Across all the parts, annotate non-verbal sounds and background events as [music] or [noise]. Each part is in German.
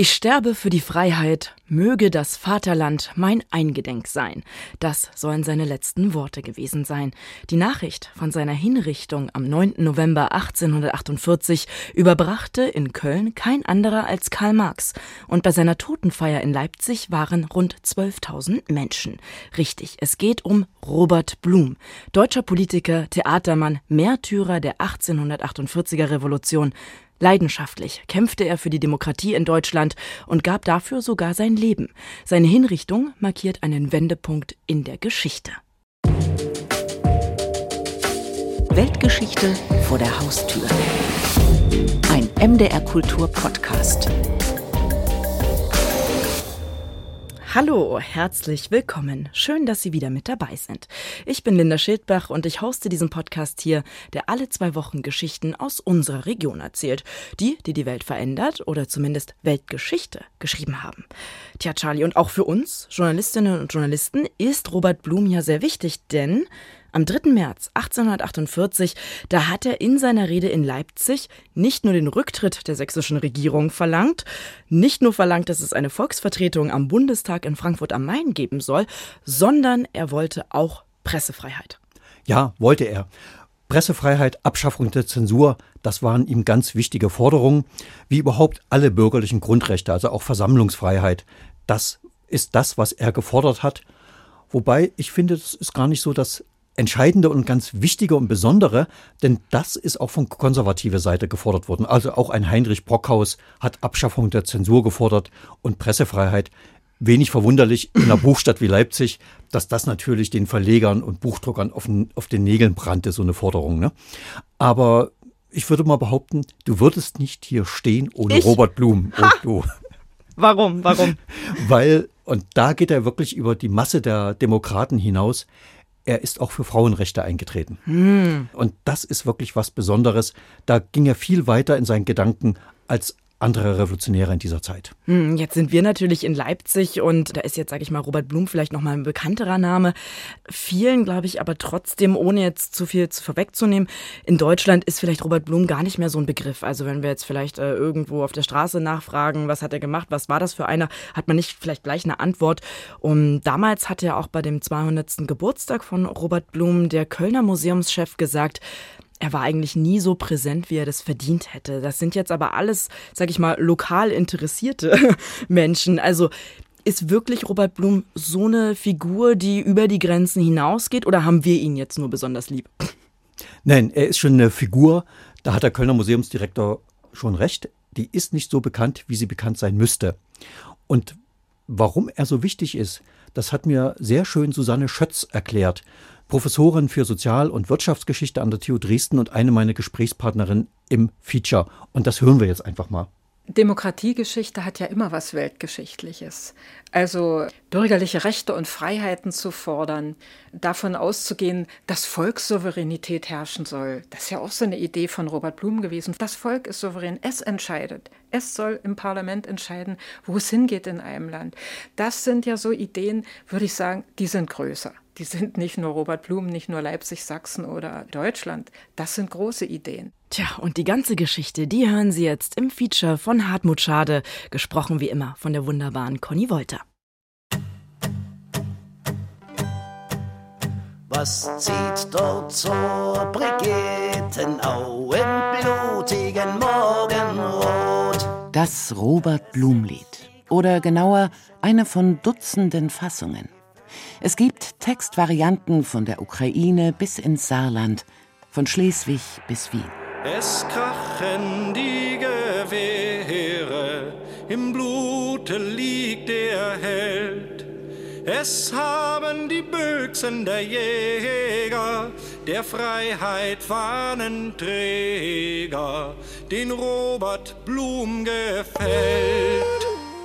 Ich sterbe für die Freiheit, möge das Vaterland mein Eingedenk sein. Das sollen seine letzten Worte gewesen sein. Die Nachricht von seiner Hinrichtung am 9. November 1848 überbrachte in Köln kein anderer als Karl Marx. Und bei seiner Totenfeier in Leipzig waren rund 12.000 Menschen. Richtig, es geht um Robert Blum, deutscher Politiker, Theatermann, Märtyrer der 1848er Revolution. Leidenschaftlich kämpfte er für die Demokratie in Deutschland und gab dafür sogar sein Leben. Seine Hinrichtung markiert einen Wendepunkt in der Geschichte. Weltgeschichte vor der Haustür. Ein MDR Kultur Podcast. Hallo, herzlich willkommen. Schön, dass Sie wieder mit dabei sind. Ich bin Linda Schildbach und ich hoste diesen Podcast hier, der alle zwei Wochen Geschichten aus unserer Region erzählt. Die, die die Welt verändert oder zumindest Weltgeschichte geschrieben haben. Tja, Charlie, und auch für uns, Journalistinnen und Journalisten, ist Robert Blum ja sehr wichtig, denn am 3. März 1848, da hat er in seiner Rede in Leipzig nicht nur den Rücktritt der sächsischen Regierung verlangt, nicht nur verlangt, dass es eine Volksvertretung am Bundestag in Frankfurt am Main geben soll, sondern er wollte auch Pressefreiheit. Ja, wollte er. Pressefreiheit, Abschaffung der Zensur, das waren ihm ganz wichtige Forderungen, wie überhaupt alle bürgerlichen Grundrechte, also auch Versammlungsfreiheit. Das ist das, was er gefordert hat. Wobei ich finde, es ist gar nicht so das Entscheidende und ganz Wichtige und Besondere, denn das ist auch von konservativer Seite gefordert worden. Also auch ein Heinrich Brockhaus hat Abschaffung der Zensur gefordert und Pressefreiheit. Wenig verwunderlich in einer Buchstadt wie Leipzig, dass das natürlich den Verlegern und Buchdruckern auf den, auf den Nägeln brannte, so eine Forderung. Ne? Aber ich würde mal behaupten, du würdest nicht hier stehen ohne ich? Robert Blum. Und du. Warum? Warum? [laughs] Weil, und da geht er wirklich über die Masse der Demokraten hinaus, er ist auch für Frauenrechte eingetreten. Hm. Und das ist wirklich was Besonderes. Da ging er viel weiter in seinen Gedanken als andere Revolutionäre in dieser Zeit. Hm, jetzt sind wir natürlich in Leipzig und da ist jetzt, sage ich mal, Robert Blum vielleicht noch mal ein bekannterer Name. Vielen, glaube ich, aber trotzdem, ohne jetzt zu viel vorwegzunehmen, in Deutschland ist vielleicht Robert Blum gar nicht mehr so ein Begriff. Also wenn wir jetzt vielleicht äh, irgendwo auf der Straße nachfragen, was hat er gemacht, was war das für einer, hat man nicht vielleicht gleich eine Antwort. Und damals hat er auch bei dem 200. Geburtstag von Robert Blum der Kölner Museumschef gesagt, er war eigentlich nie so präsent, wie er das verdient hätte. Das sind jetzt aber alles, sag ich mal, lokal interessierte [laughs] Menschen. Also ist wirklich Robert Blum so eine Figur, die über die Grenzen hinausgeht oder haben wir ihn jetzt nur besonders lieb? Nein, er ist schon eine Figur, da hat der Kölner Museumsdirektor schon recht, die ist nicht so bekannt, wie sie bekannt sein müsste. Und warum er so wichtig ist, das hat mir sehr schön Susanne Schötz erklärt. Professorin für Sozial- und Wirtschaftsgeschichte an der TU Dresden und eine meiner Gesprächspartnerinnen im Feature. Und das hören wir jetzt einfach mal. Demokratiegeschichte hat ja immer was Weltgeschichtliches. Also bürgerliche Rechte und Freiheiten zu fordern, davon auszugehen, dass Volkssouveränität herrschen soll. Das ist ja auch so eine Idee von Robert Blum gewesen. Das Volk ist souverän, es entscheidet. Es soll im Parlament entscheiden, wo es hingeht in einem Land. Das sind ja so Ideen, würde ich sagen, die sind größer die sind nicht nur Robert Blum, nicht nur Leipzig, Sachsen oder Deutschland. Das sind große Ideen. Tja, und die ganze Geschichte, die hören Sie jetzt im Feature von Hartmut Schade, gesprochen wie immer von der wunderbaren Conny Wolter. Was zieht dort zur Brigidenau im blutigen Morgenrot? Das Robert Blum-Lied. Oder genauer, eine von Dutzenden Fassungen. Es gibt Textvarianten von der Ukraine bis ins Saarland, von Schleswig bis Wien. Es krachen die Gewehre, im Blute liegt der Held. Es haben die Büchsen der Jäger, der Freiheit Fahnenträger, den Robert Blum gefällt.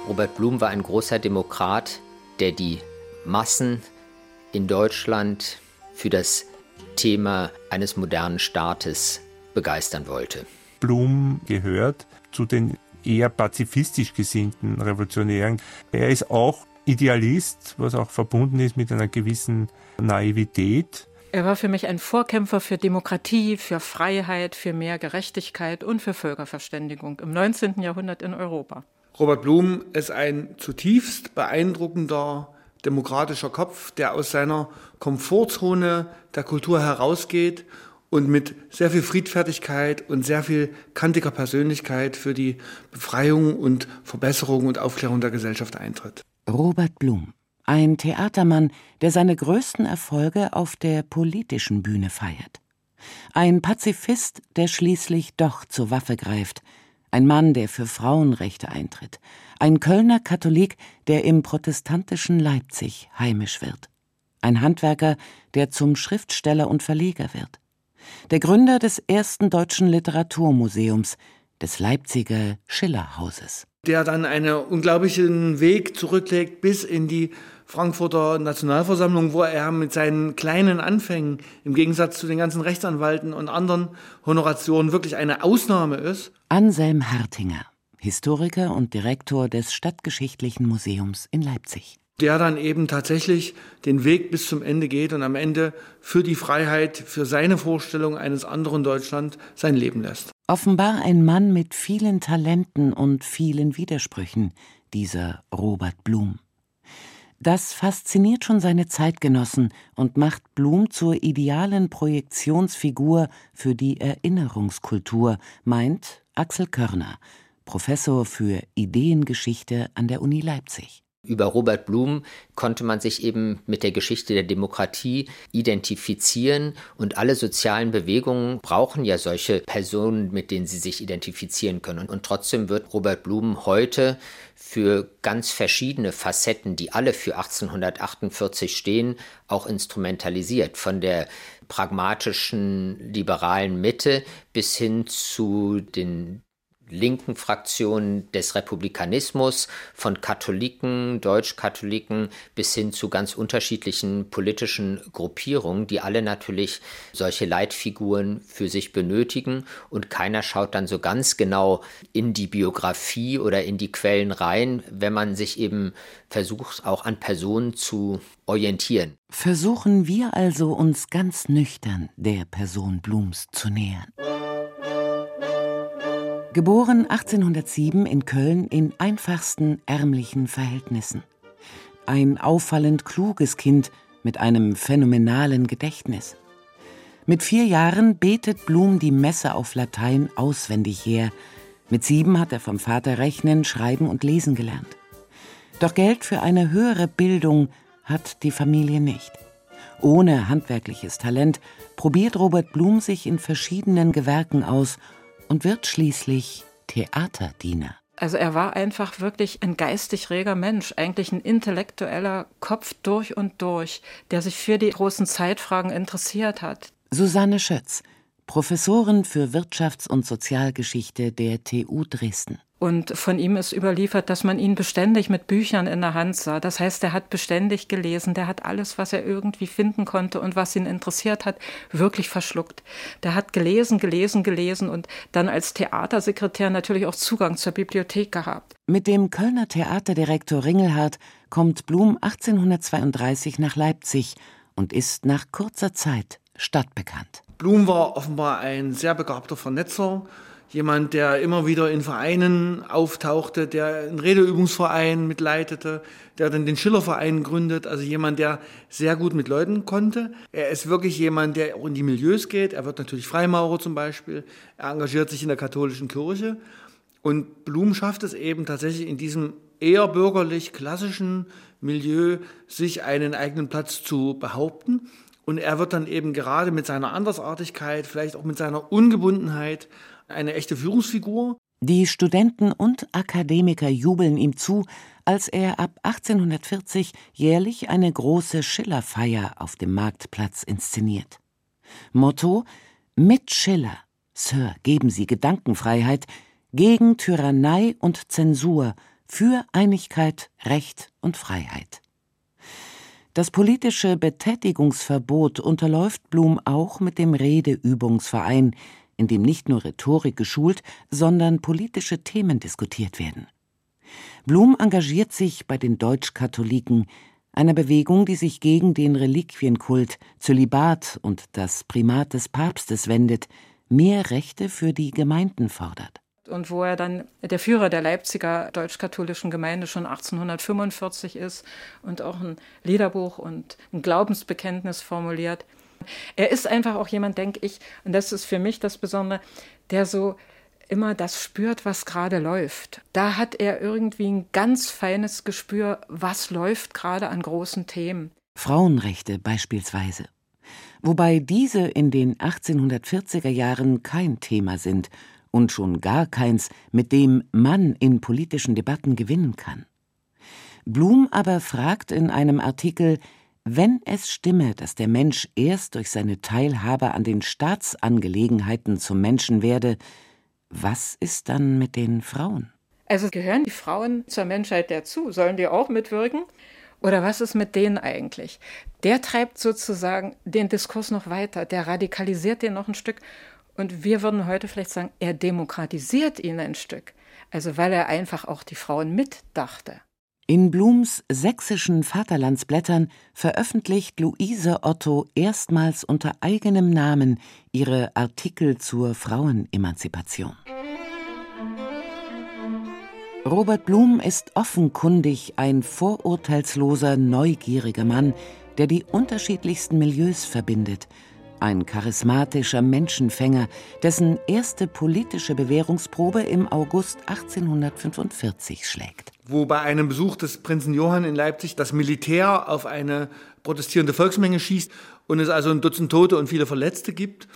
Robert Blum war ein großer Demokrat, der die Massen in Deutschland für das Thema eines modernen Staates begeistern wollte. Blum gehört zu den eher pazifistisch gesinnten Revolutionären. Er ist auch Idealist, was auch verbunden ist mit einer gewissen Naivität. Er war für mich ein Vorkämpfer für Demokratie, für Freiheit, für mehr Gerechtigkeit und für Völkerverständigung im 19. Jahrhundert in Europa. Robert Blum ist ein zutiefst beeindruckender demokratischer Kopf, der aus seiner Komfortzone der Kultur herausgeht und mit sehr viel Friedfertigkeit und sehr viel kantiger Persönlichkeit für die Befreiung und Verbesserung und Aufklärung der Gesellschaft eintritt. Robert Blum, ein Theatermann, der seine größten Erfolge auf der politischen Bühne feiert. Ein Pazifist, der schließlich doch zur Waffe greift, ein Mann, der für Frauenrechte eintritt, ein Kölner Katholik, der im protestantischen Leipzig heimisch wird, ein Handwerker, der zum Schriftsteller und Verleger wird, der Gründer des ersten deutschen Literaturmuseums, des Leipziger Schillerhauses. Der dann einen unglaublichen Weg zurücklegt bis in die Frankfurter Nationalversammlung, wo er mit seinen kleinen Anfängen im Gegensatz zu den ganzen Rechtsanwalten und anderen Honorationen wirklich eine Ausnahme ist. Anselm Hartinger, Historiker und Direktor des Stadtgeschichtlichen Museums in Leipzig der dann eben tatsächlich den Weg bis zum Ende geht und am Ende für die Freiheit, für seine Vorstellung eines anderen Deutschland sein Leben lässt. Offenbar ein Mann mit vielen Talenten und vielen Widersprüchen, dieser Robert Blum. Das fasziniert schon seine Zeitgenossen und macht Blum zur idealen Projektionsfigur für die Erinnerungskultur, meint Axel Körner, Professor für Ideengeschichte an der Uni Leipzig. Über Robert Blum konnte man sich eben mit der Geschichte der Demokratie identifizieren und alle sozialen Bewegungen brauchen ja solche Personen, mit denen sie sich identifizieren können. Und trotzdem wird Robert Blum heute für ganz verschiedene Facetten, die alle für 1848 stehen, auch instrumentalisiert. Von der pragmatischen liberalen Mitte bis hin zu den linken Fraktionen des Republikanismus, von Katholiken, Deutschkatholiken bis hin zu ganz unterschiedlichen politischen Gruppierungen, die alle natürlich solche Leitfiguren für sich benötigen und keiner schaut dann so ganz genau in die Biografie oder in die Quellen rein, wenn man sich eben versucht, auch an Personen zu orientieren. Versuchen wir also uns ganz nüchtern der Person Blums zu nähern. Geboren 1807 in Köln in einfachsten ärmlichen Verhältnissen. Ein auffallend kluges Kind mit einem phänomenalen Gedächtnis. Mit vier Jahren betet Blum die Messe auf Latein auswendig her. Mit sieben hat er vom Vater Rechnen, Schreiben und Lesen gelernt. Doch Geld für eine höhere Bildung hat die Familie nicht. Ohne handwerkliches Talent probiert Robert Blum sich in verschiedenen Gewerken aus und wird schließlich Theaterdiener. Also er war einfach wirklich ein geistig reger Mensch, eigentlich ein intellektueller Kopf durch und durch, der sich für die großen Zeitfragen interessiert hat. Susanne Schötz, Professorin für Wirtschafts- und Sozialgeschichte der TU Dresden. Und von ihm ist überliefert, dass man ihn beständig mit Büchern in der Hand sah. Das heißt, er hat beständig gelesen, der hat alles, was er irgendwie finden konnte und was ihn interessiert hat, wirklich verschluckt. Der hat gelesen, gelesen, gelesen und dann als Theatersekretär natürlich auch Zugang zur Bibliothek gehabt. Mit dem Kölner Theaterdirektor Ringelhardt kommt Blum 1832 nach Leipzig und ist nach kurzer Zeit stadtbekannt. Blum war offenbar ein sehr begabter Vernetzer jemand, der immer wieder in Vereinen auftauchte, der einen Redeübungsverein mitleitete, der dann den Schillerverein gründet, also jemand, der sehr gut mit Leuten konnte. Er ist wirklich jemand, der auch in die Milieus geht. Er wird natürlich Freimaurer zum Beispiel. Er engagiert sich in der katholischen Kirche. Und Blum schafft es eben tatsächlich in diesem eher bürgerlich klassischen Milieu, sich einen eigenen Platz zu behaupten. Und er wird dann eben gerade mit seiner Andersartigkeit, vielleicht auch mit seiner Ungebundenheit eine echte Führungsfigur. Die Studenten und Akademiker jubeln ihm zu, als er ab 1840 jährlich eine große Schillerfeier auf dem Marktplatz inszeniert. Motto Mit Schiller, Sir, geben Sie Gedankenfreiheit gegen Tyrannei und Zensur, für Einigkeit, Recht und Freiheit. Das politische Betätigungsverbot unterläuft Blum auch mit dem Redeübungsverein, in dem nicht nur Rhetorik geschult, sondern politische Themen diskutiert werden. Blum engagiert sich bei den Deutschkatholiken, einer Bewegung, die sich gegen den Reliquienkult, Zölibat und das Primat des Papstes wendet, mehr Rechte für die Gemeinden fordert. und wo er dann der Führer der Leipziger deutsch-katholischen Gemeinde schon 1845 ist und auch ein Liederbuch und ein Glaubensbekenntnis formuliert. Er ist einfach auch jemand, denke ich, und das ist für mich das Besondere, der so immer das spürt, was gerade läuft. Da hat er irgendwie ein ganz feines Gespür, was läuft gerade an großen Themen. Frauenrechte beispielsweise. Wobei diese in den 1840er Jahren kein Thema sind und schon gar keins, mit dem man in politischen Debatten gewinnen kann. Blum aber fragt in einem Artikel, wenn es stimme, dass der Mensch erst durch seine Teilhabe an den Staatsangelegenheiten zum Menschen werde, was ist dann mit den Frauen? Also gehören die Frauen zur Menschheit dazu? Sollen die auch mitwirken? Oder was ist mit denen eigentlich? Der treibt sozusagen den Diskurs noch weiter, der radikalisiert den noch ein Stück und wir würden heute vielleicht sagen, er demokratisiert ihn ein Stück. Also weil er einfach auch die Frauen mitdachte. In Blums sächsischen Vaterlandsblättern veröffentlicht Luise Otto erstmals unter eigenem Namen ihre Artikel zur Frauenemanzipation. Robert Blum ist offenkundig ein vorurteilsloser, neugieriger Mann, der die unterschiedlichsten Milieus verbindet – ein charismatischer Menschenfänger, dessen erste politische Bewährungsprobe im August 1845 schlägt. Wo bei einem Besuch des Prinzen Johann in Leipzig das Militär auf eine protestierende Volksmenge schießt und es also ein Dutzend Tote und viele Verletzte gibt.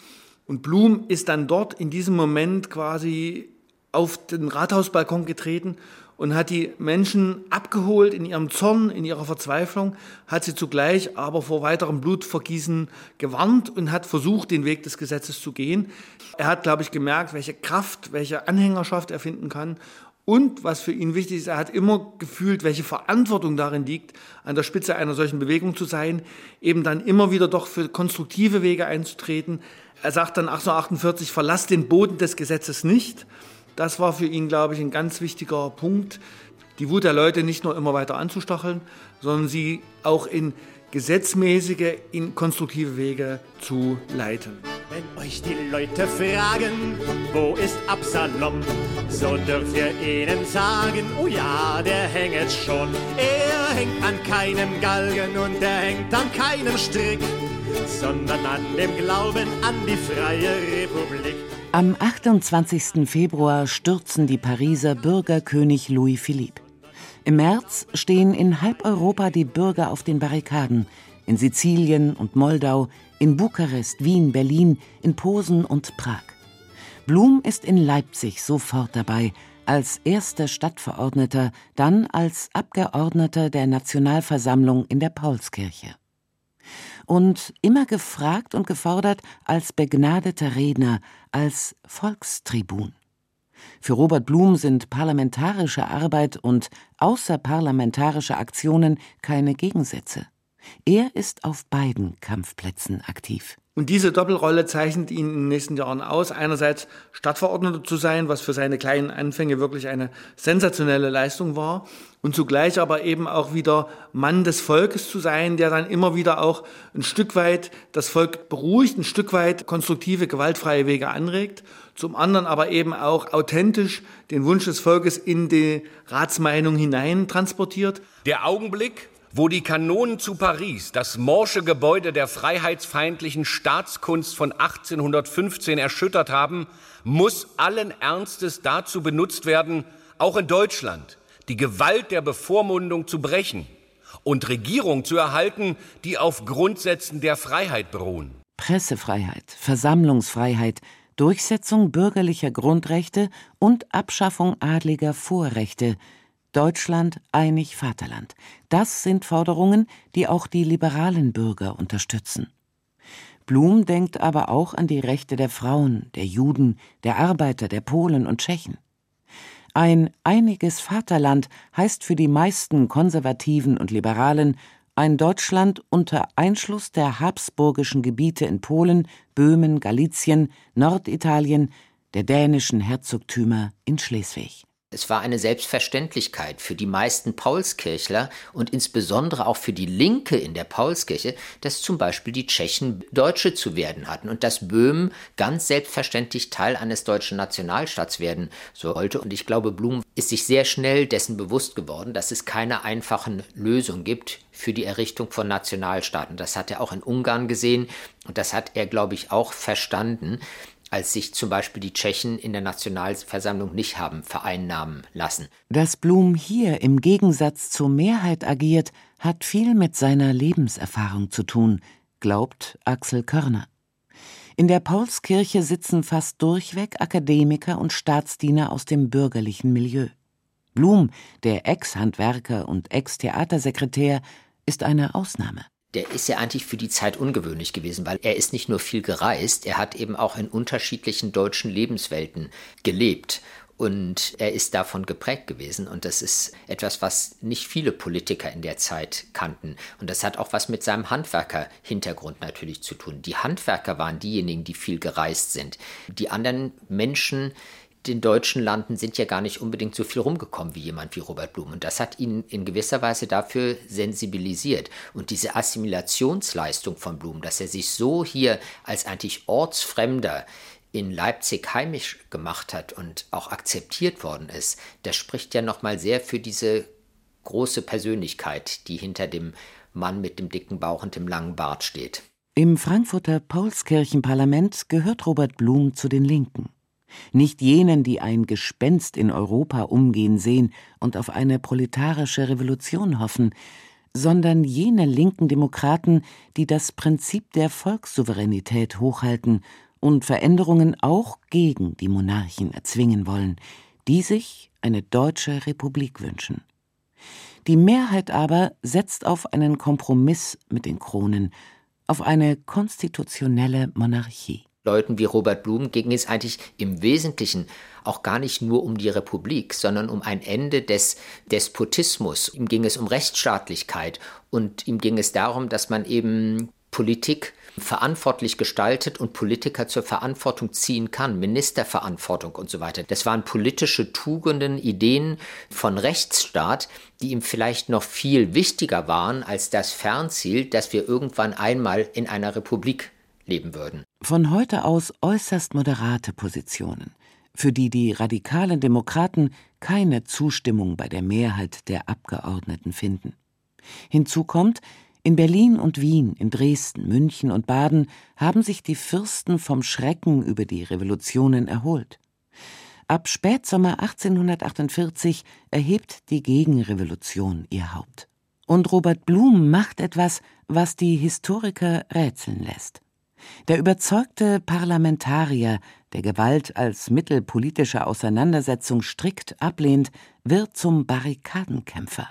Und Blum ist dann dort in diesem Moment quasi auf den Rathausbalkon getreten und hat die Menschen abgeholt in ihrem Zorn, in ihrer Verzweiflung, hat sie zugleich aber vor weiterem Blutvergießen gewarnt und hat versucht, den Weg des Gesetzes zu gehen. Er hat, glaube ich, gemerkt, welche Kraft, welche Anhängerschaft er finden kann. Und was für ihn wichtig ist, er hat immer gefühlt, welche Verantwortung darin liegt, an der Spitze einer solchen Bewegung zu sein, eben dann immer wieder doch für konstruktive Wege einzutreten. Er sagt dann 1848, verlass den Boden des Gesetzes nicht. Das war für ihn, glaube ich, ein ganz wichtiger Punkt, die Wut der Leute nicht nur immer weiter anzustacheln, sondern sie auch in gesetzmäßige, in konstruktive Wege zu leiten. Wenn euch die Leute fragen, wo ist Absalom, so dürft ihr ihnen sagen, oh ja, der hängt schon. Er hängt an keinem Galgen und er hängt an keinem Strick, sondern an dem Glauben an die freie Republik. Am 28. Februar stürzen die Pariser Bürgerkönig Louis Philippe. Im März stehen in halb Europa die Bürger auf den Barrikaden, in Sizilien und Moldau, in Bukarest, Wien, Berlin, in Posen und Prag. Blum ist in Leipzig sofort dabei, als erster Stadtverordneter, dann als Abgeordneter der Nationalversammlung in der Paulskirche und immer gefragt und gefordert als begnadeter Redner, als Volkstribun. Für Robert Blum sind parlamentarische Arbeit und außerparlamentarische Aktionen keine Gegensätze. Er ist auf beiden Kampfplätzen aktiv. Und diese Doppelrolle zeichnet ihn in den nächsten Jahren aus. Einerseits Stadtverordneter zu sein, was für seine kleinen Anfänge wirklich eine sensationelle Leistung war. Und zugleich aber eben auch wieder Mann des Volkes zu sein, der dann immer wieder auch ein Stück weit das Volk beruhigt, ein Stück weit konstruktive, gewaltfreie Wege anregt. Zum anderen aber eben auch authentisch den Wunsch des Volkes in die Ratsmeinung hinein transportiert. Der Augenblick, wo die Kanonen zu Paris das morsche Gebäude der freiheitsfeindlichen Staatskunst von 1815 erschüttert haben, muss allen Ernstes dazu benutzt werden, auch in Deutschland die Gewalt der Bevormundung zu brechen und Regierungen zu erhalten, die auf Grundsätzen der Freiheit beruhen. Pressefreiheit, Versammlungsfreiheit, Durchsetzung bürgerlicher Grundrechte und Abschaffung adliger Vorrechte – Deutschland einig Vaterland. Das sind Forderungen, die auch die liberalen Bürger unterstützen. Blum denkt aber auch an die Rechte der Frauen, der Juden, der Arbeiter, der Polen und Tschechen. Ein einiges Vaterland heißt für die meisten Konservativen und Liberalen ein Deutschland unter Einschluss der habsburgischen Gebiete in Polen, Böhmen, Galizien, Norditalien, der dänischen Herzogtümer in Schleswig. Es war eine Selbstverständlichkeit für die meisten Paulskirchler und insbesondere auch für die Linke in der Paulskirche, dass zum Beispiel die Tschechen Deutsche zu werden hatten und dass Böhmen ganz selbstverständlich Teil eines deutschen Nationalstaats werden sollte. Und ich glaube, Blum ist sich sehr schnell dessen bewusst geworden, dass es keine einfachen Lösungen gibt für die Errichtung von Nationalstaaten. Das hat er auch in Ungarn gesehen und das hat er, glaube ich, auch verstanden als sich zum Beispiel die Tschechen in der Nationalversammlung nicht haben vereinnahmen lassen. Dass Blum hier im Gegensatz zur Mehrheit agiert, hat viel mit seiner Lebenserfahrung zu tun, glaubt Axel Körner. In der Paulskirche sitzen fast durchweg Akademiker und Staatsdiener aus dem bürgerlichen Milieu. Blum, der Ex-Handwerker und Ex-Theatersekretär, ist eine Ausnahme der ist ja eigentlich für die Zeit ungewöhnlich gewesen, weil er ist nicht nur viel gereist, er hat eben auch in unterschiedlichen deutschen Lebenswelten gelebt. Und er ist davon geprägt gewesen. Und das ist etwas, was nicht viele Politiker in der Zeit kannten. Und das hat auch was mit seinem Handwerker-Hintergrund natürlich zu tun. Die Handwerker waren diejenigen, die viel gereist sind. Die anderen Menschen, den deutschen Landen sind ja gar nicht unbedingt so viel rumgekommen wie jemand wie Robert Blum. Und das hat ihn in gewisser Weise dafür sensibilisiert. Und diese Assimilationsleistung von Blum, dass er sich so hier als eigentlich Ortsfremder in Leipzig heimisch gemacht hat und auch akzeptiert worden ist, das spricht ja nochmal sehr für diese große Persönlichkeit, die hinter dem Mann mit dem dicken Bauch und dem langen Bart steht. Im Frankfurter Paulskirchenparlament gehört Robert Blum zu den Linken nicht jenen, die ein Gespenst in Europa umgehen sehen und auf eine proletarische Revolution hoffen, sondern jene linken Demokraten, die das Prinzip der Volkssouveränität hochhalten und Veränderungen auch gegen die Monarchen erzwingen wollen, die sich eine deutsche Republik wünschen. Die Mehrheit aber setzt auf einen Kompromiss mit den Kronen, auf eine konstitutionelle Monarchie. Leuten wie Robert Blum ging es eigentlich im Wesentlichen auch gar nicht nur um die Republik, sondern um ein Ende des Despotismus. Ihm ging es um Rechtsstaatlichkeit und ihm ging es darum, dass man eben Politik verantwortlich gestaltet und Politiker zur Verantwortung ziehen kann, Ministerverantwortung und so weiter. Das waren politische Tugenden, Ideen von Rechtsstaat, die ihm vielleicht noch viel wichtiger waren als das Fernziel, dass wir irgendwann einmal in einer Republik leben würden. Von heute aus äußerst moderate Positionen, für die die radikalen Demokraten keine Zustimmung bei der Mehrheit der Abgeordneten finden. Hinzu kommt, in Berlin und Wien, in Dresden, München und Baden haben sich die Fürsten vom Schrecken über die Revolutionen erholt. Ab Spätsommer 1848 erhebt die Gegenrevolution ihr Haupt. Und Robert Blum macht etwas, was die Historiker rätseln lässt. Der überzeugte Parlamentarier, der Gewalt als Mittel politischer Auseinandersetzung strikt ablehnt, wird zum Barrikadenkämpfer.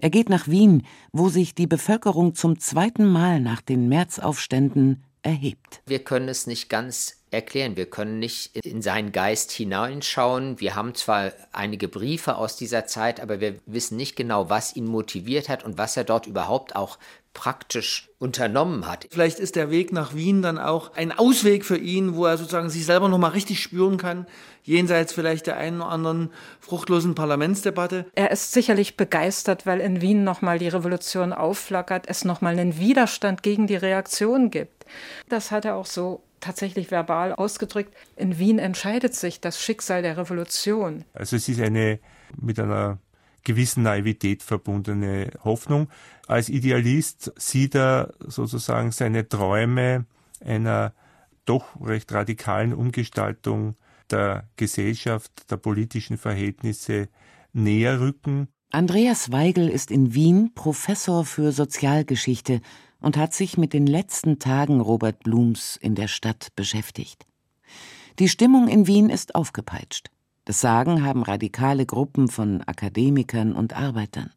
Er geht nach Wien, wo sich die Bevölkerung zum zweiten Mal nach den Märzaufständen erhebt. Wir können es nicht ganz erklären. Wir können nicht in seinen Geist hineinschauen. Wir haben zwar einige Briefe aus dieser Zeit, aber wir wissen nicht genau, was ihn motiviert hat und was er dort überhaupt auch praktisch unternommen hat. Vielleicht ist der Weg nach Wien dann auch ein Ausweg für ihn, wo er sozusagen sich selber noch mal richtig spüren kann, jenseits vielleicht der einen oder anderen fruchtlosen Parlamentsdebatte. Er ist sicherlich begeistert, weil in Wien noch mal die Revolution aufflackert, es noch mal einen Widerstand gegen die Reaktion gibt. Das hat er auch so tatsächlich verbal ausgedrückt. In Wien entscheidet sich das Schicksal der Revolution. Also es ist eine mit einer gewissen Naivität verbundene Hoffnung. Als Idealist sieht er sozusagen seine Träume einer doch recht radikalen Umgestaltung der Gesellschaft, der politischen Verhältnisse näher rücken. Andreas Weigel ist in Wien Professor für Sozialgeschichte und hat sich mit den letzten Tagen Robert Blums in der Stadt beschäftigt. Die Stimmung in Wien ist aufgepeitscht. Das Sagen haben radikale Gruppen von Akademikern und Arbeitern.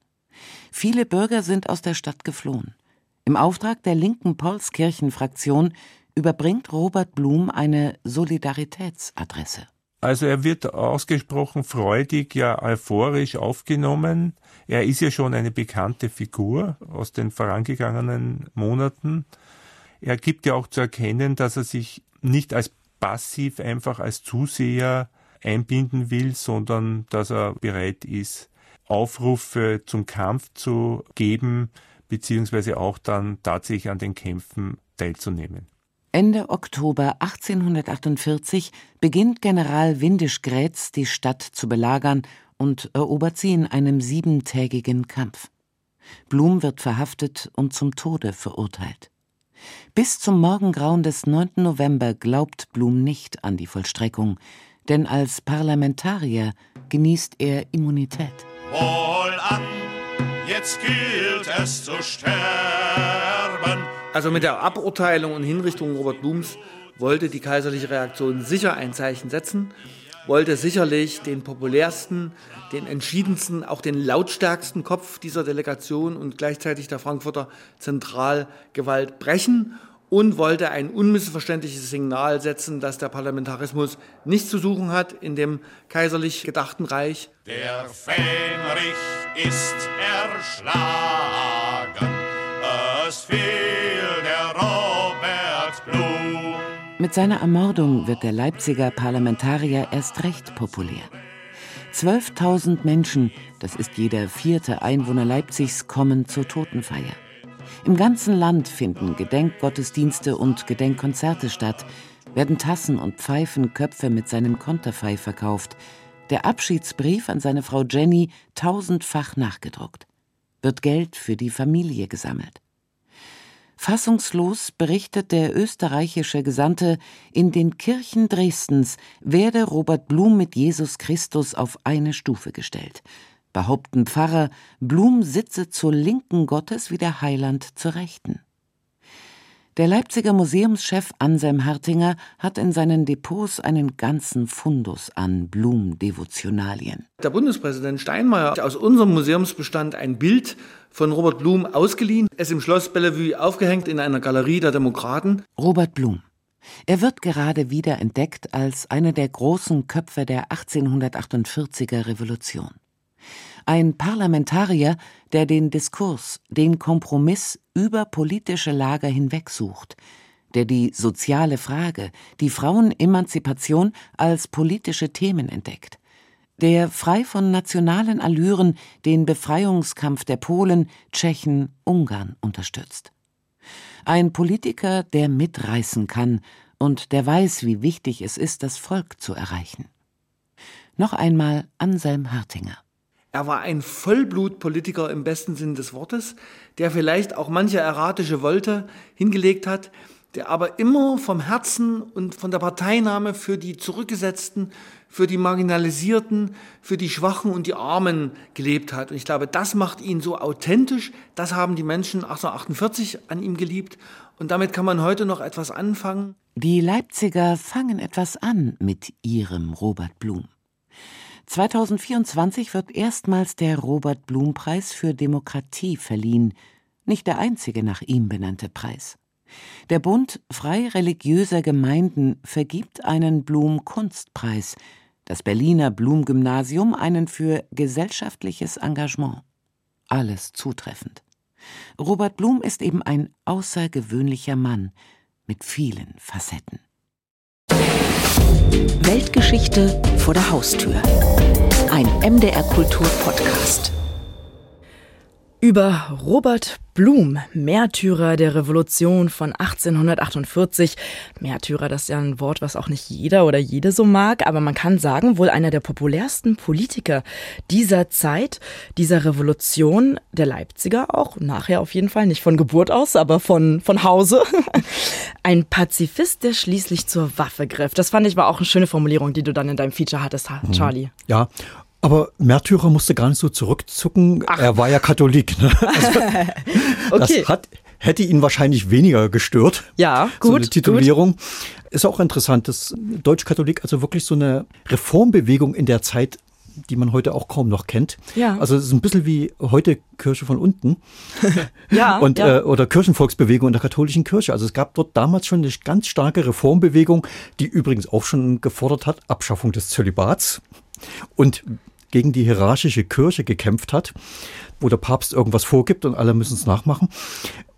Viele Bürger sind aus der Stadt geflohen. Im Auftrag der linken Paulskirchenfraktion überbringt Robert Blum eine Solidaritätsadresse. Also er wird ausgesprochen freudig, ja euphorisch aufgenommen. Er ist ja schon eine bekannte Figur aus den vorangegangenen Monaten. Er gibt ja auch zu erkennen, dass er sich nicht als passiv einfach als Zuseher einbinden will, sondern dass er bereit ist, Aufrufe zum Kampf zu geben, beziehungsweise auch dann tatsächlich an den Kämpfen teilzunehmen. Ende Oktober 1848 beginnt General Windisch-Grätz die Stadt zu belagern und erobert sie in einem siebentägigen Kampf. Blum wird verhaftet und zum Tode verurteilt. Bis zum Morgengrauen des 9. November glaubt Blum nicht an die Vollstreckung, denn als Parlamentarier genießt er Immunität. Wohlan, jetzt gilt es zu sterben. Also mit der Aburteilung und Hinrichtung Robert Blums wollte die kaiserliche Reaktion sicher ein Zeichen setzen, wollte sicherlich den populärsten, den entschiedensten, auch den lautstärksten Kopf dieser Delegation und gleichzeitig der Frankfurter Zentralgewalt brechen und wollte ein unmissverständliches Signal setzen, dass der Parlamentarismus nichts zu suchen hat in dem kaiserlich gedachten Reich. Der Fähnrich ist erschlagen, es fiel der Robert Blum. Mit seiner Ermordung wird der Leipziger Parlamentarier erst recht populär. 12.000 Menschen, das ist jeder vierte Einwohner Leipzigs, kommen zur Totenfeier. Im ganzen Land finden Gedenkgottesdienste und Gedenkkonzerte statt, werden Tassen und Pfeifenköpfe mit seinem Konterfei verkauft, der Abschiedsbrief an seine Frau Jenny tausendfach nachgedruckt, wird Geld für die Familie gesammelt. Fassungslos berichtet der österreichische Gesandte, in den Kirchen Dresdens werde Robert Blum mit Jesus Christus auf eine Stufe gestellt behaupten Pfarrer, Blum sitze zur Linken Gottes wie der Heiland zur Rechten. Der Leipziger Museumschef Anselm Hartinger hat in seinen Depots einen ganzen Fundus an Blum-Devotionalien. Der Bundespräsident Steinmeier hat aus unserem Museumsbestand ein Bild von Robert Blum ausgeliehen, es im Schloss Bellevue aufgehängt in einer Galerie der Demokraten. Robert Blum. Er wird gerade wieder entdeckt als einer der großen Köpfe der 1848er Revolution. Ein Parlamentarier, der den Diskurs, den Kompromiss über politische Lager hinweg sucht, der die soziale Frage, die Frauenemanzipation als politische Themen entdeckt, der frei von nationalen Allüren den Befreiungskampf der Polen, Tschechen, Ungarn unterstützt. Ein Politiker, der mitreißen kann und der weiß, wie wichtig es ist, das Volk zu erreichen. Noch einmal Anselm Hartinger. Er war ein Vollblutpolitiker im besten Sinn des Wortes, der vielleicht auch manche erratische Wolte hingelegt hat, der aber immer vom Herzen und von der Parteinahme für die Zurückgesetzten, für die Marginalisierten, für die Schwachen und die Armen gelebt hat. Und ich glaube, das macht ihn so authentisch. Das haben die Menschen 1848 an ihm geliebt. Und damit kann man heute noch etwas anfangen. Die Leipziger fangen etwas an mit ihrem Robert Blum. 2024 wird erstmals der Robert Blum Preis für Demokratie verliehen, nicht der einzige nach ihm benannte Preis. Der Bund frei religiöser Gemeinden vergibt einen Blum Kunstpreis, das Berliner Blum Gymnasium einen für gesellschaftliches Engagement. Alles zutreffend. Robert Blum ist eben ein außergewöhnlicher Mann mit vielen Facetten. Weltgeschichte vor der Haustür. Ein MDR Kultur Podcast. Über Robert Blum, Märtyrer der Revolution von 1848. Märtyrer, das ist ja ein Wort, was auch nicht jeder oder jede so mag, aber man kann sagen, wohl einer der populärsten Politiker dieser Zeit, dieser Revolution, der Leipziger auch, nachher auf jeden Fall, nicht von Geburt aus, aber von, von Hause. [laughs] Ein Pazifist, der schließlich zur Waffe griff. Das fand ich war auch eine schöne Formulierung, die du dann in deinem Feature hattest, mhm. Charlie. Ja, aber Märtyrer musste gar nicht so zurückzucken. Ach. Er war ja Katholik. Ne? [laughs] Also, okay. Das hat, hätte ihn wahrscheinlich weniger gestört. Ja, gut. So eine Titulierung. Gut. Ist auch interessant, dass Deutsch-Katholik also wirklich so eine Reformbewegung in der Zeit die man heute auch kaum noch kennt. Ja. Also es ist ein bisschen wie heute Kirche von unten. [laughs] ja. Und, ja. Äh, oder Kirchenvolksbewegung in der katholischen Kirche. Also es gab dort damals schon eine ganz starke Reformbewegung, die übrigens auch schon gefordert hat, Abschaffung des Zölibats. Und gegen die hierarchische Kirche gekämpft hat, wo der Papst irgendwas vorgibt und alle müssen es nachmachen.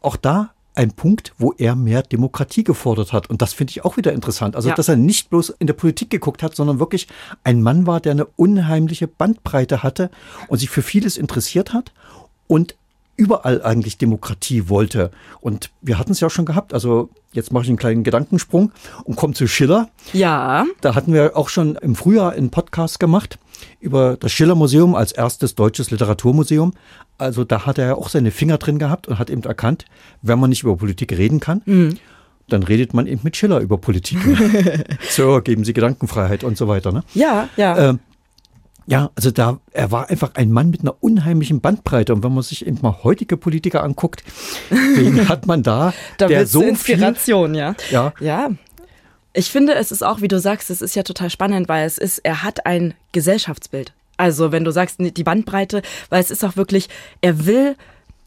Auch da ein Punkt, wo er mehr Demokratie gefordert hat. Und das finde ich auch wieder interessant. Also, Ja. dass er nicht bloß in der Politik geguckt hat, sondern wirklich ein Mann war, der eine unheimliche Bandbreite hatte und sich für vieles interessiert hat und überall eigentlich Demokratie wollte. Und wir hatten es ja auch schon gehabt. Also, jetzt mache ich einen kleinen Gedankensprung und komme zu Schiller. Ja. Da hatten wir auch schon im Frühjahr einen Podcast gemacht über das Schiller Museum als erstes deutsches Literaturmuseum. Also da hat er ja auch seine Finger drin gehabt und hat eben erkannt, wenn man nicht über Politik reden kann, Mhm. dann redet man eben mit Schiller über Politik. [laughs] so, geben Sie Gedankenfreiheit und so weiter. Ne? Ja, ja. Ähm, ja, also da, er war einfach ein Mann mit einer unheimlichen Bandbreite. Und wenn man sich eben mal heutige Politiker anguckt, [laughs] wen hat man da, da der so Inspiration, ja. viel, ja, Ja. Ich finde, es ist auch, wie du sagst, es ist ja total spannend, weil es ist, er hat ein Gesellschaftsbild. Also, wenn du sagst, die Bandbreite, weil es ist auch wirklich, er will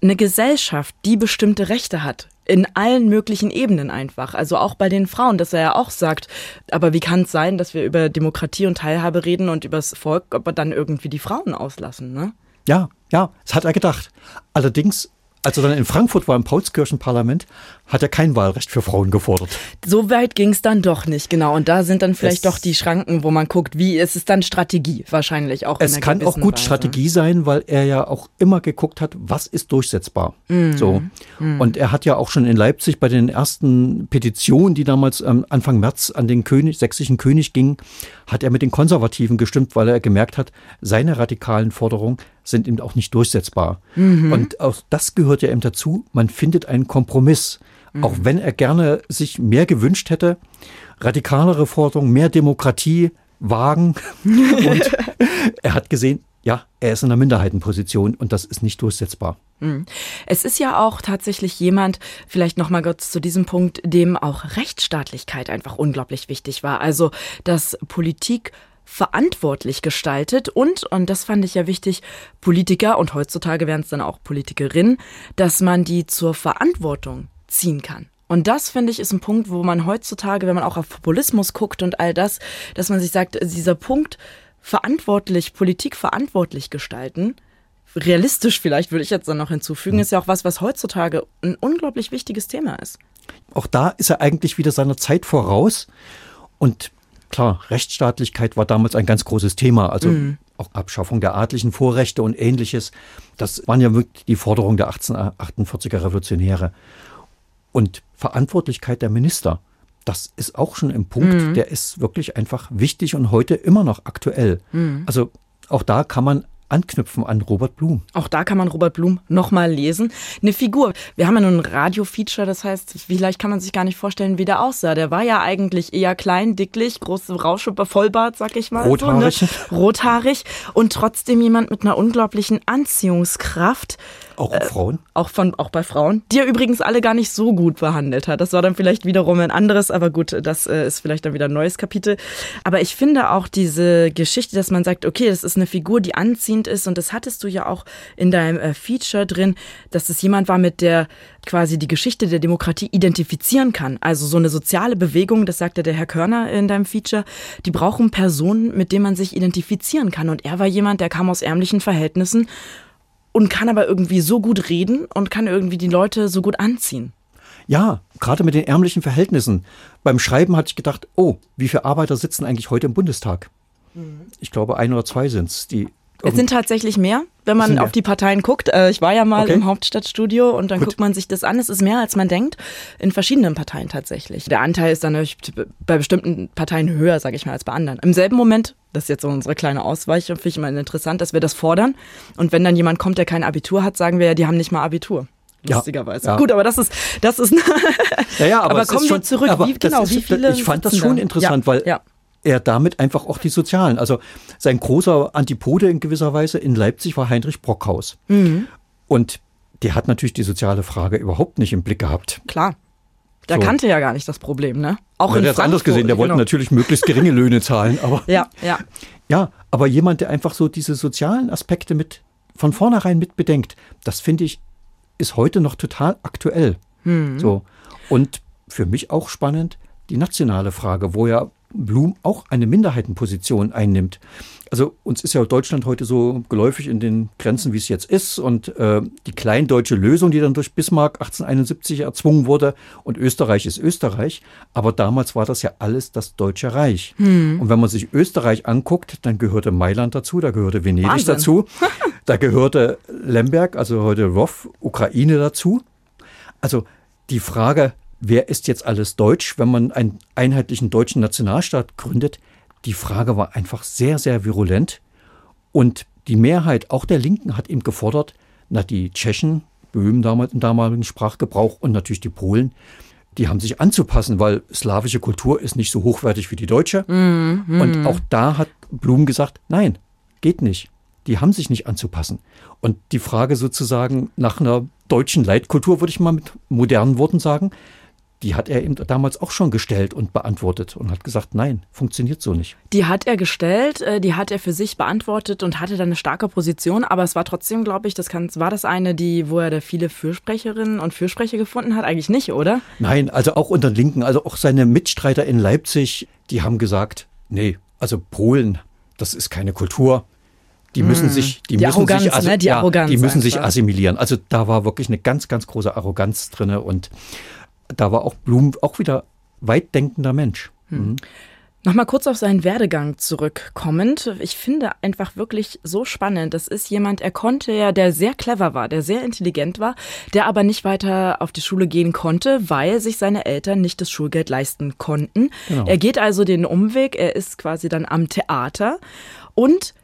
eine Gesellschaft, die bestimmte Rechte hat. In allen möglichen Ebenen einfach. Also auch bei den Frauen, dass er ja auch sagt, aber wie kann es sein, dass wir über Demokratie und Teilhabe reden und übers Volk, aber dann irgendwie die Frauen auslassen, ne? Ja, ja, das hat er gedacht. Allerdings, als er dann in Frankfurt war im Paulskirchenparlament, hat er kein Wahlrecht für Frauen gefordert. So weit ging es dann doch nicht, genau. Und da sind dann vielleicht Es- doch die Schranken, wo man guckt, wie ist es dann Strategie wahrscheinlich auch. Es kann auch gut Weise. Strategie sein, weil er ja auch immer geguckt hat, was ist durchsetzbar. Mhm. So. Mhm. Und er hat ja auch schon in Leipzig bei den ersten Petitionen, die damals ähm, Anfang März an den König, sächsischen König gingen, hat er mit den Konservativen gestimmt, weil er gemerkt hat, seine radikalen Forderungen sind eben auch nicht durchsetzbar. Mhm. Und auch das gehört ja eben dazu. Man findet einen Kompromiss. Mhm. Auch wenn er gerne sich mehr gewünscht hätte, radikalere Forderungen, mehr Demokratie wagen. [laughs] Und er hat gesehen, ja, er ist in einer Minderheitenposition und das ist nicht durchsetzbar. Mhm. Es ist ja auch tatsächlich jemand, vielleicht nochmal kurz zu diesem Punkt, dem auch Rechtsstaatlichkeit einfach unglaublich wichtig war. Also, dass Politik verantwortlich gestaltet und, und das fand ich ja wichtig, Politiker und heutzutage wären es dann auch Politikerinnen, dass man die zur Verantwortung ziehen kann. Und das, finde ich, ist ein Punkt, wo man heutzutage, wenn man auch auf Populismus guckt und all das, dass man sich sagt, dieser Punkt, verantwortlich, Politik verantwortlich gestalten, realistisch vielleicht, würde ich jetzt dann noch hinzufügen, ist ja auch was, was heutzutage ein unglaublich wichtiges Thema ist. Auch da ist er eigentlich wieder seiner Zeit voraus. Und klar, Rechtsstaatlichkeit war damals ein ganz großes Thema. Also Mhm. auch Abschaffung der adlichen Vorrechte und ähnliches. Das waren ja wirklich die Forderungen der 1848er Revolutionäre. Und Verantwortlichkeit der Minister, das ist auch schon ein Punkt, Mhm. der ist wirklich einfach wichtig und heute immer noch aktuell. Mhm. Also auch da kann man anknüpfen an Robert Blum. Auch da kann man Robert Blum nochmal lesen. Eine Figur. Wir haben ja nun ein Radio-Feature, das heißt, vielleicht kann man sich gar nicht vorstellen, wie der aussah. Der war ja eigentlich eher klein, dicklich, große Rauschupper, Vollbart, sag ich mal. Rothaarig. So, ne? Rothaarig und trotzdem jemand mit einer unglaublichen Anziehungskraft. Auch Frauen? Auch, von, auch bei Frauen, die er übrigens alle gar nicht so gut behandelt hat. Das war dann vielleicht wiederum ein anderes, aber gut, das äh, ist vielleicht dann wieder ein neues Kapitel. Aber ich finde auch diese Geschichte, dass man sagt, okay, das ist eine Figur, die anziehend ist und das hattest du ja auch in deinem äh, Feature drin, dass es jemand war, mit der quasi die Geschichte der Demokratie identifizieren kann. Also so eine soziale Bewegung, das sagte der Herr Körner in deinem Feature, die brauchen Personen, mit denen man sich identifizieren kann. Und er war jemand, der kam aus ärmlichen Verhältnissen und kann aber irgendwie so gut reden und kann irgendwie die Leute so gut anziehen. Ja, gerade mit den ärmlichen Verhältnissen. Beim Schreiben hatte ich gedacht, oh, wie viele Arbeiter sitzen eigentlich heute im Bundestag? Ich glaube, ein oder zwei sind's, die. Es sind tatsächlich mehr, wenn man Sind auf die Parteien guckt. Äh, Ich war ja mal Okay. im Hauptstadtstudio und dann Gut. guckt man sich das an. Es ist mehr, als man denkt, in verschiedenen Parteien tatsächlich. Der Anteil ist dann bei bestimmten Parteien höher, sage ich mal, als bei anderen. Im selben Moment, das ist jetzt so unsere kleine Ausweichung, finde ich immer interessant, dass wir das fordern. Und wenn dann jemand kommt, der kein Abitur hat, sagen wir ja, die haben nicht mal Abitur. Ja, Lustigerweise. ja. Gut, aber das ist, das ist. [laughs] Ja, ja, aber, aber kommen wir zurück. Aber wie, genau, ist, wie viele ich fand das schon da? interessant, ja, weil ja. er damit einfach auch die Sozialen, also sein großer Antipode in gewisser Weise in Leipzig war Heinrich Brockhaus. Mhm. Und der hat natürlich die soziale Frage überhaupt nicht im Blick gehabt. Klar. Der So. kannte ja gar nicht das Problem, ne? Auch Ja, in der hat anders Frankfurt, gesehen, der wollte genau. natürlich möglichst geringe Löhne zahlen, aber [laughs] Ja, ja. ja, aber jemand, der einfach so diese sozialen Aspekte mit von vornherein mit bedenkt, das finde ich, ist heute noch total aktuell. Mhm. So. Und für mich auch spannend, die nationale Frage, wo ja Blum auch eine Minderheitenposition einnimmt. Also uns ist ja Deutschland heute so geläufig in den Grenzen, wie es jetzt ist. Und äh, die kleindeutsche Lösung, die dann durch Bismarck 1871 erzwungen wurde, und Österreich ist Österreich. Aber damals war das ja alles das Deutsche Reich. Hm. Und wenn man sich Österreich anguckt, dann gehörte Mailand dazu, da gehörte Venedig Wahnsinn. dazu, [laughs] da gehörte Lemberg, also heute Rov, Ukraine dazu. Also die Frage, wer ist jetzt alles deutsch, wenn man einen einheitlichen deutschen Nationalstaat gründet, die Frage war einfach sehr, sehr virulent. Und die Mehrheit, auch der Linken, hat eben gefordert, na, die Tschechen, Böhmen damals im damaligen Sprachgebrauch und natürlich die Polen, die haben sich anzupassen, weil slawische Kultur ist nicht so hochwertig wie die deutsche. Mhm. Und auch da hat Blum gesagt, nein, geht nicht. Die haben sich nicht anzupassen. Und die Frage sozusagen nach einer deutschen Leitkultur, würde ich mal mit modernen Worten sagen, die hat er eben damals auch schon gestellt und beantwortet und hat gesagt, nein, funktioniert so nicht. Die hat er gestellt, äh, die hat er für sich beantwortet und hatte dann eine starke Position, aber es war trotzdem, glaube ich, das kann, war das eine, die, wo er da viele Fürsprecherinnen und Fürsprecher gefunden hat? Eigentlich nicht, oder? Nein, also auch unter den Linken, also auch seine Mitstreiter in Leipzig, die haben gesagt, nee, also Polen, das ist keine Kultur. Die müssen Mm. sich, die, Die müssen Arroganz, sich, ne? Die ja, die müssen sich assimilieren. Also da war wirklich eine ganz, ganz große Arroganz drinne und da war auch Blum auch wieder weitdenkender Mensch. Mhm. Nochmal kurz auf seinen Werdegang zurückkommend. Ich finde einfach wirklich so spannend. Das ist jemand, er konnte ja, der sehr clever war, der sehr intelligent war, der aber nicht weiter auf die Schule gehen konnte, weil sich seine Eltern nicht das Schulgeld leisten konnten. Genau. Er geht also den Umweg, er ist quasi dann am Theater und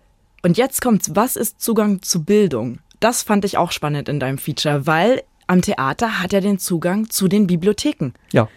und jetzt kommt's, was ist Zugang zu Bildung? Das fand ich auch spannend in deinem Feature, weil am Theater hat er den Zugang zu den Bibliotheken. Ja.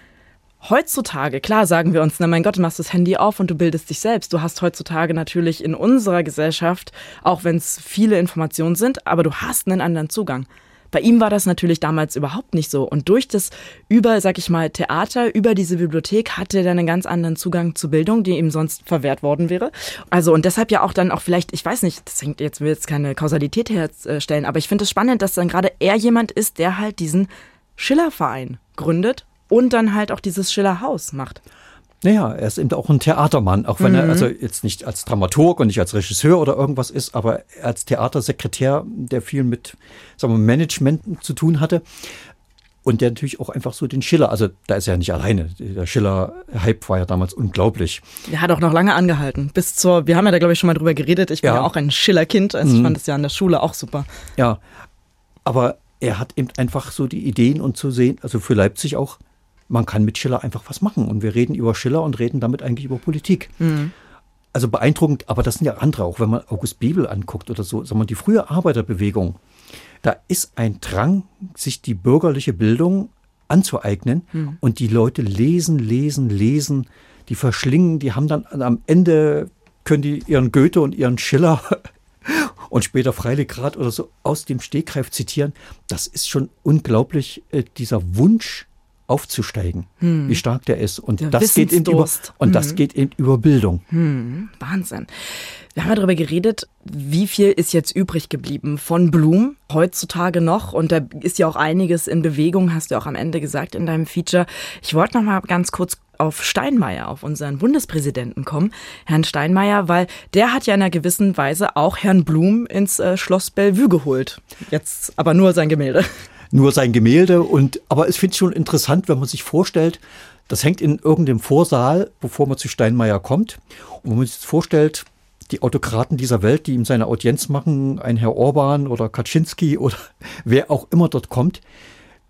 Heutzutage, klar sagen wir uns, na mein Gott, du machst das Handy auf und du bildest dich selbst. Du hast heutzutage natürlich in unserer Gesellschaft, auch wenn es viele Informationen sind, aber du hast einen anderen Zugang. Bei ihm war das natürlich damals überhaupt nicht so. Und durch das über, sag ich mal, Theater, über diese Bibliothek hatte er dann einen ganz anderen Zugang zu Bildung, die ihm sonst verwehrt worden wäre. Also und deshalb ja auch dann auch vielleicht, ich weiß nicht, das hängt jetzt will jetzt keine Kausalität herstellen, aber ich finde es spannend, dass dann gerade er jemand ist, der halt diesen Schillerverein gründet und dann halt auch dieses Schillerhaus macht. Naja, er ist eben auch ein Theatermann, auch wenn Mhm. er also jetzt nicht als Dramaturg und nicht als Regisseur oder irgendwas ist, aber als Theatersekretär, der viel mit sagen wir, Management zu tun hatte. Und der natürlich auch einfach so den Schiller, also da ist er ja nicht alleine. Der Schiller-Hype war ja damals unglaublich. Der hat auch noch lange angehalten. Bis zur, wir haben ja da, glaube ich, schon mal drüber geredet. Ich bin ja, Ja. auch ein Schiller-Kind. Also ich Mhm. fand es ja an der Schule auch super. Ja, aber er hat eben einfach so die Ideen und zu sehen, also für Leipzig auch, man kann mit Schiller einfach was machen. Und wir reden über Schiller und reden damit eigentlich über Politik. Mhm. Also beeindruckend, aber das sind ja andere, auch wenn man August Bebel anguckt oder so, sagen wir, die frühe Arbeiterbewegung, da ist ein Drang, sich die bürgerliche Bildung anzueignen Hm. und die Leute lesen, lesen, lesen, die verschlingen, die haben dann am Ende, können die ihren Goethe und ihren Schiller [laughs] und später Freilich Grad oder so aus dem Stegreif zitieren. Das ist schon unglaublich, äh, dieser Wunsch aufzusteigen, Hm. wie stark der ist. Und Der das geht eben über, und das Mhm. geht eben über Bildung. Hm, Wahnsinn. Wir haben ja darüber geredet, wie viel ist jetzt übrig geblieben von Blum heutzutage noch. Und da ist ja auch einiges in Bewegung, hast du auch am Ende gesagt in deinem Feature. Ich wollte noch mal ganz kurz auf Steinmeier, auf unseren Bundespräsidenten kommen, Herrn Steinmeier, weil der hat ja in einer gewissen Weise auch Herrn Blum ins äh, Schloss Bellevue geholt. Jetzt aber nur sein Gemälde. Nur sein Gemälde. Und, aber es finde ich schon interessant, wenn man sich vorstellt, das hängt in irgendeinem Vorsaal, bevor man zu Steinmeier kommt. Und wenn man sich vorstellt, die Autokraten dieser Welt, die ihm seine Audienz machen, ein Herr Orban oder Kaczynski oder [laughs] wer auch immer dort kommt,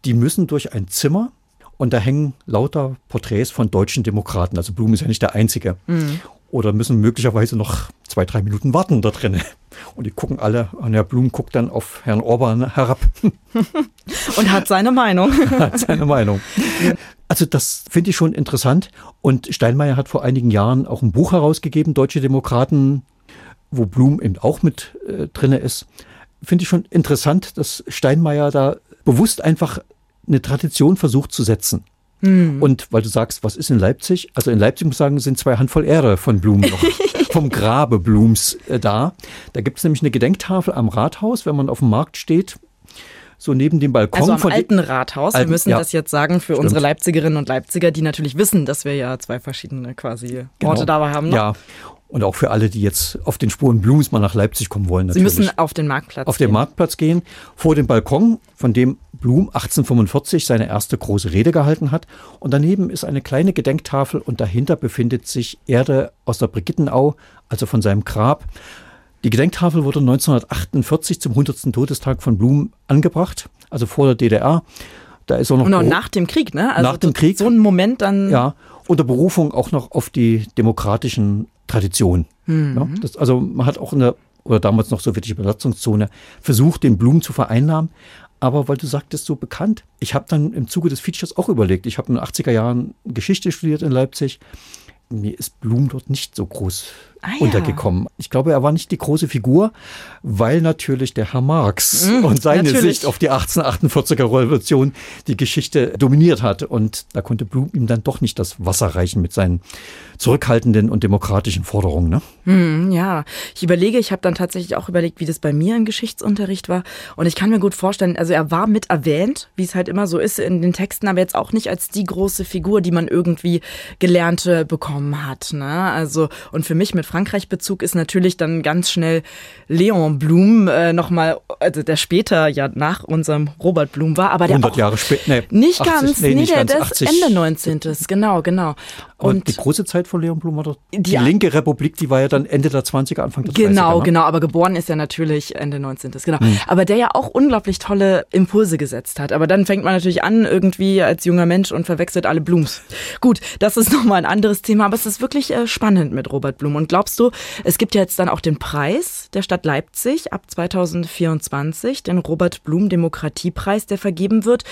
die müssen durch ein Zimmer und da hängen lauter Porträts von deutschen Demokraten. Also Blum ist ja nicht der Einzige. Mhm. Oder müssen möglicherweise noch zwei, drei Minuten warten da drinnen. Und die gucken alle, und Herr Blum guckt dann auf Herrn Orban herab. [laughs] Und hat seine Meinung. [laughs] hat seine Meinung. Also das finde ich schon interessant. Und Steinmeier hat vor einigen Jahren auch ein Buch herausgegeben, Deutsche Demokraten, wo Blum eben auch mit äh, drinne ist. Finde ich schon interessant, dass Steinmeier da bewusst einfach eine Tradition versucht zu setzen. Hm. Und weil du sagst, was ist in Leipzig? Also in Leipzig muss ich sagen, sind zwei Handvoll Ehre von Blumen noch, [laughs] vom Grabe Blums äh, da. Da gibt es nämlich eine Gedenktafel am Rathaus, wenn man auf dem Markt steht. So neben dem Balkon. Also am von alten Rathaus. Alten, wir müssen ja. das jetzt sagen für Stimmt. unsere Leipzigerinnen und Leipziger, die natürlich wissen, dass wir ja zwei verschiedene quasi Orte dabei haben. Ne? Ja. Und auch für alle, die jetzt auf den Spuren Blums mal nach Leipzig kommen wollen. Sie Natürlich. müssen auf den Marktplatz auf den gehen. Marktplatz gehen, vor dem Balkon, von dem Blum 1845 seine erste große Rede gehalten hat. Und daneben ist eine kleine Gedenktafel und dahinter befindet sich Erde aus der Brigittenau, also von seinem Grab. Die Gedenktafel wurde 1948 zum 100. Todestag von Blum angebracht, also vor der DDR. Da ist er noch Und auch nach dem Krieg, ne? Also Nach dem Krieg. So ein Moment dann. ja, unter Berufung auch noch auf die demokratischen Traditionen. Mhm. Ja, das, also man hat auch in der, oder damals noch sowjetische Besatzungszone, versucht, den Blumen zu vereinnahmen. Aber weil du sagtest, so bekannt, ich habe dann im Zuge des Features auch überlegt, ich habe in den 80er Jahren Geschichte studiert in Leipzig. Mir ist Blum dort nicht so groß Ah, ja. untergekommen. Ich glaube, er war nicht die große Figur, weil natürlich der Herr Marx Mm, und seine natürlich. Sicht auf die 1848er Revolution die Geschichte dominiert hat. Und da konnte Blum ihm dann doch nicht das Wasser reichen mit seinen zurückhaltenden und demokratischen Forderungen. Ne? Hm, ja, ich überlege, ich habe dann tatsächlich auch überlegt, wie das bei mir im Geschichtsunterricht war. Und ich kann mir gut vorstellen, also er war mit erwähnt, wie es halt immer so ist in den Texten, aber jetzt auch nicht als die große Figur, die man irgendwie gelernte bekommen hat. Ne? Also, und für mich mit Frankreich-Bezug ist natürlich dann ganz schnell Leon Blum äh, nochmal, also der später ja nach unserem Robert Blum war, aber der 100 auch Jahre später. Nee, nicht 80, ganz, nee, nee, nicht der, ganz, der 80. ist Ende 19. Genau, genau. Aber Und die große Zeit von Leon Blum war doch die, Ja. linke Republik, die war ja dann Ende der 20er, Anfang der 30er. Genau, ne? genau, aber geboren ist er natürlich Ende 19. Genau. Hm. Aber der ja auch unglaublich tolle Impulse gesetzt hat. Aber dann fängt man natürlich an, irgendwie als junger Mensch und verwechselt alle Blums. Gut, das ist [laughs] nochmal ein anderes Thema, aber es ist wirklich äh, spannend mit Robert Blum. Und glaubst du, es gibt ja jetzt dann auch den Preis der Stadt Leipzig ab 2024, den Robert Blum Demokratiepreis, der vergeben wird.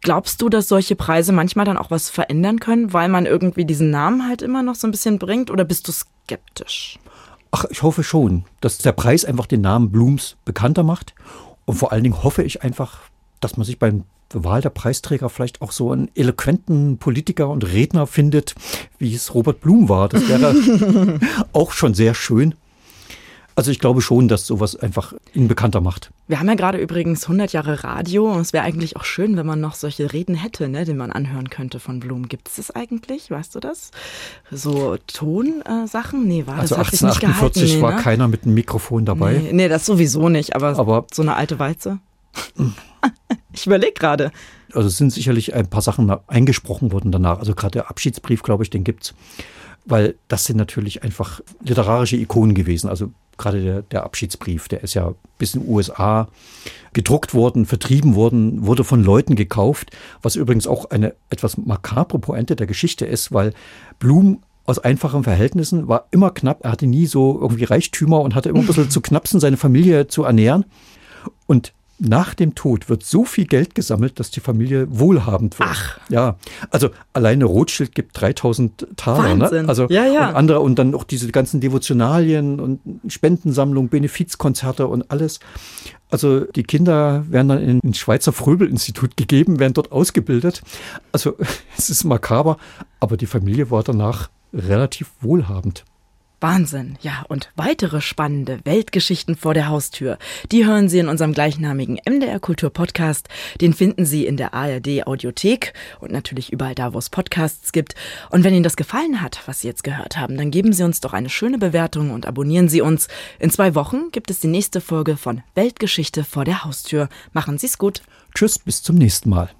Glaubst du, dass solche Preise manchmal dann auch was verändern können, weil man irgendwie diesen Namen halt immer noch so ein bisschen bringt? Oder bist du skeptisch? Ach, ich hoffe schon, dass der Preis einfach den Namen Blums bekannter macht. Und vor allen Dingen hoffe ich einfach, dass man sich beim Wahl der Preisträger vielleicht auch so einen eloquenten Politiker und Redner findet, wie es Robert Blum war. Das wäre [laughs] auch schon sehr schön. Also ich glaube schon, dass sowas einfach ihn bekannter macht. Wir haben ja gerade übrigens 100 Jahre Radio und es wäre eigentlich auch schön, wenn man noch solche Reden hätte, ne, die man anhören könnte von Blum. Gibt es das eigentlich? Weißt du das? So Tonsachen? nee, war Also das hat sich nicht gehalten. 1848 Nee, war ne? keiner mit einem Mikrofon dabei. Nee, nee, das sowieso nicht, aber, Aber- so eine alte Walze. [laughs] ich überlege gerade. Also es sind sicherlich ein paar Sachen eingesprochen worden danach. Also gerade der Abschiedsbrief, glaube ich, den gibt's. Weil das sind natürlich einfach literarische Ikonen gewesen. Also gerade der, der Abschiedsbrief, der ist ja bis in den USA gedruckt worden, vertrieben worden, wurde von Leuten gekauft, was übrigens auch eine etwas makabre Pointe der Geschichte ist, weil Blum aus einfachen Verhältnissen war immer knapp, er hatte nie so irgendwie Reichtümer und hatte immer ein bisschen zu knapsen, seine Familie zu ernähren. Und nach dem Tod wird so viel Geld gesammelt, dass die Familie wohlhabend wird. Ach. Ja, also alleine Rothschild gibt 3000 Taler. Wahnsinn. Ne? Also Ja, ja. Und andere und dann auch diese ganzen Devotionalien und Spendensammlung, Benefizkonzerte und alles. Also die Kinder werden dann in ein Schweizer Fröbel-Institut gegeben, werden dort ausgebildet. Also [laughs] es ist makaber, aber die Familie war danach relativ wohlhabend. Wahnsinn, ja, und weitere spannende Weltgeschichten vor der Haustür, die hören Sie in unserem gleichnamigen MDR Kultur Podcast. Den finden Sie in der ARD Audiothek und natürlich überall da, wo es Podcasts gibt. Und wenn Ihnen das gefallen hat, was Sie jetzt gehört haben, dann geben Sie uns doch eine schöne Bewertung und abonnieren Sie uns. In zwei Wochen gibt es die nächste Folge von Weltgeschichte vor der Haustür. Machen Sie es gut. Tschüss, bis zum nächsten Mal.